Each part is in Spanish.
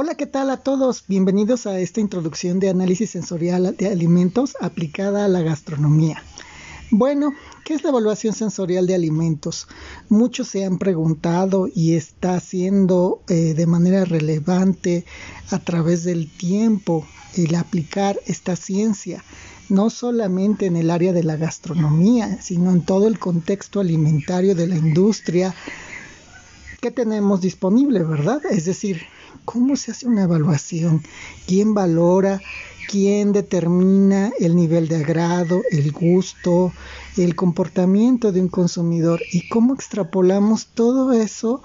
Hola, ¿qué tal a todos? Bienvenidos a esta introducción de análisis sensorial de alimentos aplicada a la gastronomía. Bueno, ¿qué es la evaluación sensorial de alimentos? Muchos se han preguntado y está siendo eh, de manera relevante a través del tiempo el aplicar esta ciencia, no solamente en el área de la gastronomía, sino en todo el contexto alimentario de la industria que tenemos disponible, ¿verdad? Es decir, ¿Cómo se hace una evaluación? ¿Quién valora? ¿Quién determina el nivel de agrado, el gusto, el comportamiento de un consumidor? ¿Y cómo extrapolamos todo eso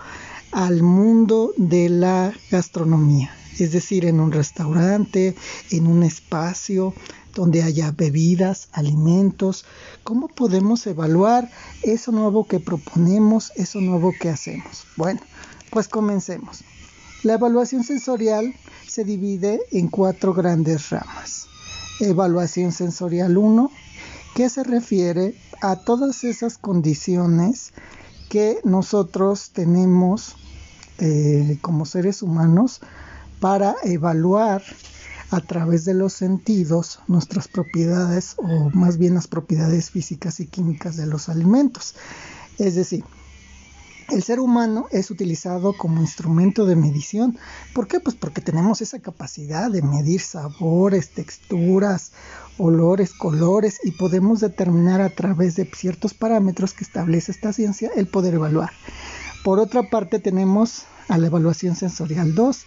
al mundo de la gastronomía? Es decir, en un restaurante, en un espacio donde haya bebidas, alimentos, ¿cómo podemos evaluar eso nuevo que proponemos, eso nuevo que hacemos? Bueno, pues comencemos. La evaluación sensorial se divide en cuatro grandes ramas. Evaluación sensorial 1, que se refiere a todas esas condiciones que nosotros tenemos eh, como seres humanos para evaluar a través de los sentidos nuestras propiedades o más bien las propiedades físicas y químicas de los alimentos. Es decir, el ser humano es utilizado como instrumento de medición. ¿Por qué? Pues porque tenemos esa capacidad de medir sabores, texturas, olores, colores y podemos determinar a través de ciertos parámetros que establece esta ciencia el poder evaluar. Por otra parte tenemos a la evaluación sensorial 2,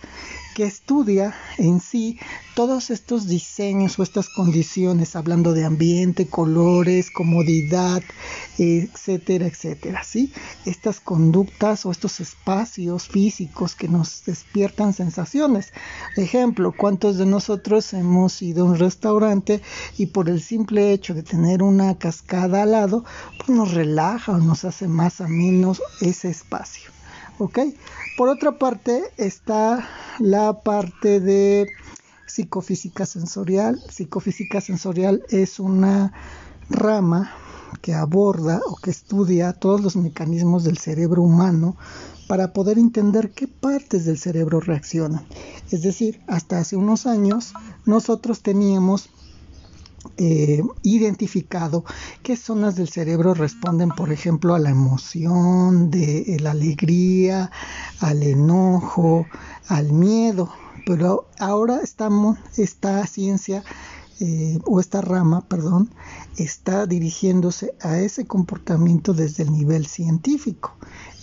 que estudia en sí todos estos diseños o estas condiciones, hablando de ambiente, colores, comodidad, etcétera, etcétera, ¿sí? Estas conductas o estos espacios físicos que nos despiertan sensaciones. Ejemplo, ¿cuántos de nosotros hemos ido a un restaurante y por el simple hecho de tener una cascada al lado, pues nos relaja o nos hace más ameno ese espacio? ¿Ok? Por otra parte está la parte de psicofísica sensorial. Psicofísica sensorial es una rama que aborda o que estudia todos los mecanismos del cerebro humano para poder entender qué partes del cerebro reaccionan. Es decir, hasta hace unos años nosotros teníamos eh, identificado qué zonas del cerebro responden, por ejemplo, a la emoción, de eh, la alegría, al enojo, al miedo. Pero ahora estamos, esta ciencia eh, o esta rama, perdón, está dirigiéndose a ese comportamiento desde el nivel científico.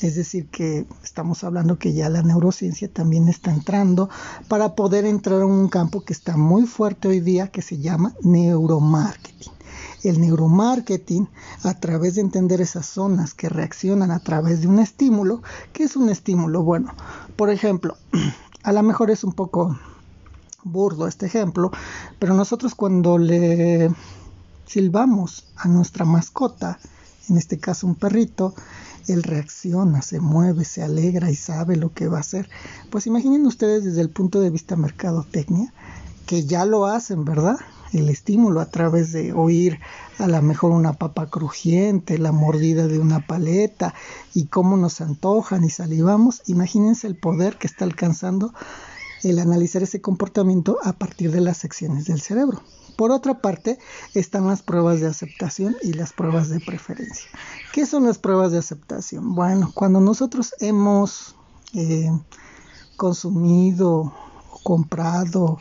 Es decir, que estamos hablando que ya la neurociencia también está entrando para poder entrar en un campo que está muy fuerte hoy día que se llama neuromarketing. El neuromarketing, a través de entender esas zonas que reaccionan a través de un estímulo, ¿qué es un estímulo? Bueno, por ejemplo, a lo mejor es un poco burdo este ejemplo, pero nosotros cuando le silbamos a nuestra mascota, en este caso un perrito, él reacciona, se mueve, se alegra y sabe lo que va a hacer. Pues imaginen ustedes desde el punto de vista mercadotecnia, que ya lo hacen, ¿verdad? El estímulo a través de oír a lo mejor una papa crujiente, la mordida de una paleta y cómo nos antojan y salivamos. Imagínense el poder que está alcanzando el analizar ese comportamiento a partir de las secciones del cerebro. Por otra parte, están las pruebas de aceptación y las pruebas de preferencia. ¿Qué son las pruebas de aceptación? Bueno, cuando nosotros hemos eh, consumido, comprado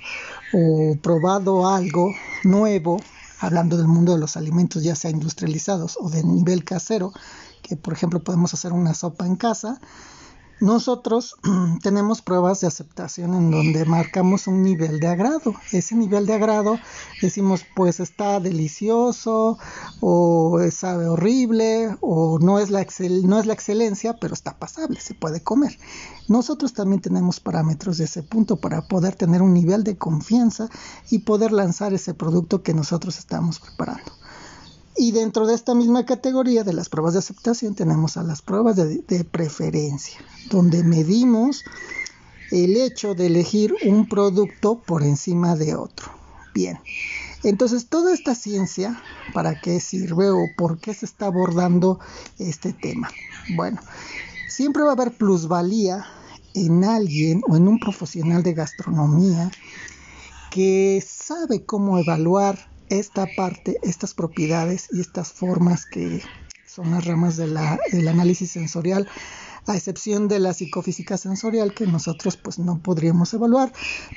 o probado algo nuevo, hablando del mundo de los alimentos, ya sea industrializados o de nivel casero, que por ejemplo podemos hacer una sopa en casa, nosotros tenemos pruebas de aceptación en donde marcamos un nivel de agrado. Ese nivel de agrado decimos pues está delicioso o sabe horrible o no es, la no es la excelencia, pero está pasable, se puede comer. Nosotros también tenemos parámetros de ese punto para poder tener un nivel de confianza y poder lanzar ese producto que nosotros estamos preparando. Y dentro de esta misma categoría de las pruebas de aceptación tenemos a las pruebas de, preferencia, donde medimos el hecho de elegir un producto por encima de otro. Bien, entonces toda esta ciencia, ¿para qué sirve o por qué se está abordando este tema? Bueno, siempre va a haber plusvalía en alguien o en un profesional de gastronomía que sabe cómo evaluar esta parte, estas propiedades y estas formas que son las ramas del análisis sensorial, a excepción de la psicofísica sensorial que nosotros pues no podríamos evaluar,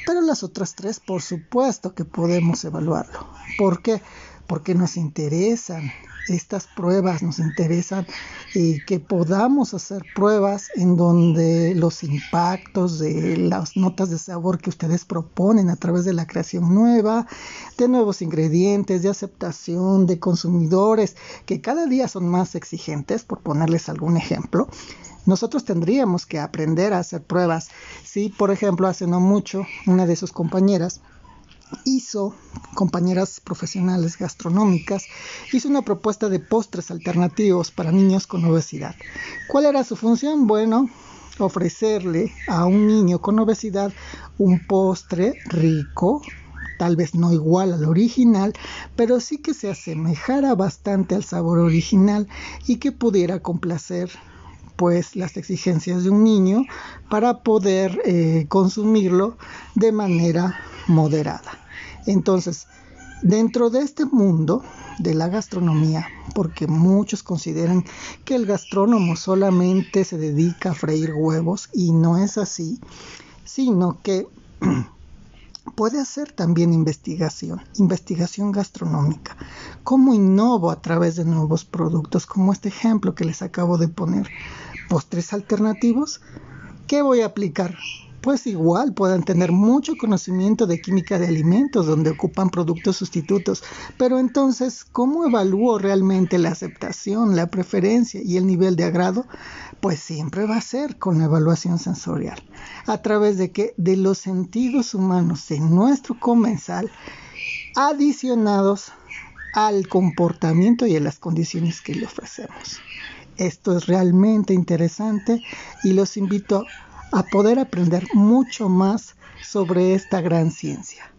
pero las otras tres por supuesto que podemos evaluarlo. ¿Por qué? Porque nos interesan estas pruebas, nos interesan eh, que podamos hacer pruebas en donde los impactos de las notas de sabor que ustedes proponen a través de la creación nueva, de nuevos ingredientes, de aceptación de consumidores que cada día son más exigentes, por ponerles algún ejemplo, nosotros tendríamos que aprender a hacer pruebas. Si, por ejemplo, hace no mucho, una de sus compañeras hizo, compañeras profesionales gastronómicas, hizo una propuesta de postres alternativos para niños con obesidad. ¿Cuál era su función? Bueno, ofrecerle a un niño con obesidad un postre rico, tal vez no igual al original, pero sí que se asemejara bastante al sabor original y que pudiera complacer pues las exigencias de un niño para poder eh, consumirlo de manera moderada. Entonces, dentro de este mundo de la gastronomía, porque muchos consideran que el gastrónomo solamente se dedica a freír huevos y no es así, sino que puede hacer también investigación, investigación gastronómica. ¿Cómo innovo a través de nuevos productos? Como este ejemplo que les acabo de poner. Postres alternativos. ¿Qué voy a aplicar? Pues igual puedan tener mucho conocimiento de química de alimentos donde ocupan productos sustitutos. Pero entonces, ¿cómo evalúo realmente la aceptación, la preferencia y el nivel de agrado? Pues siempre va a ser con la evaluación sensorial. ¿A través de qué? De los sentidos humanos en nuestro comensal adicionados al comportamiento y a las condiciones que le ofrecemos. Esto es realmente interesante y los invito a poder aprender mucho más sobre esta gran ciencia.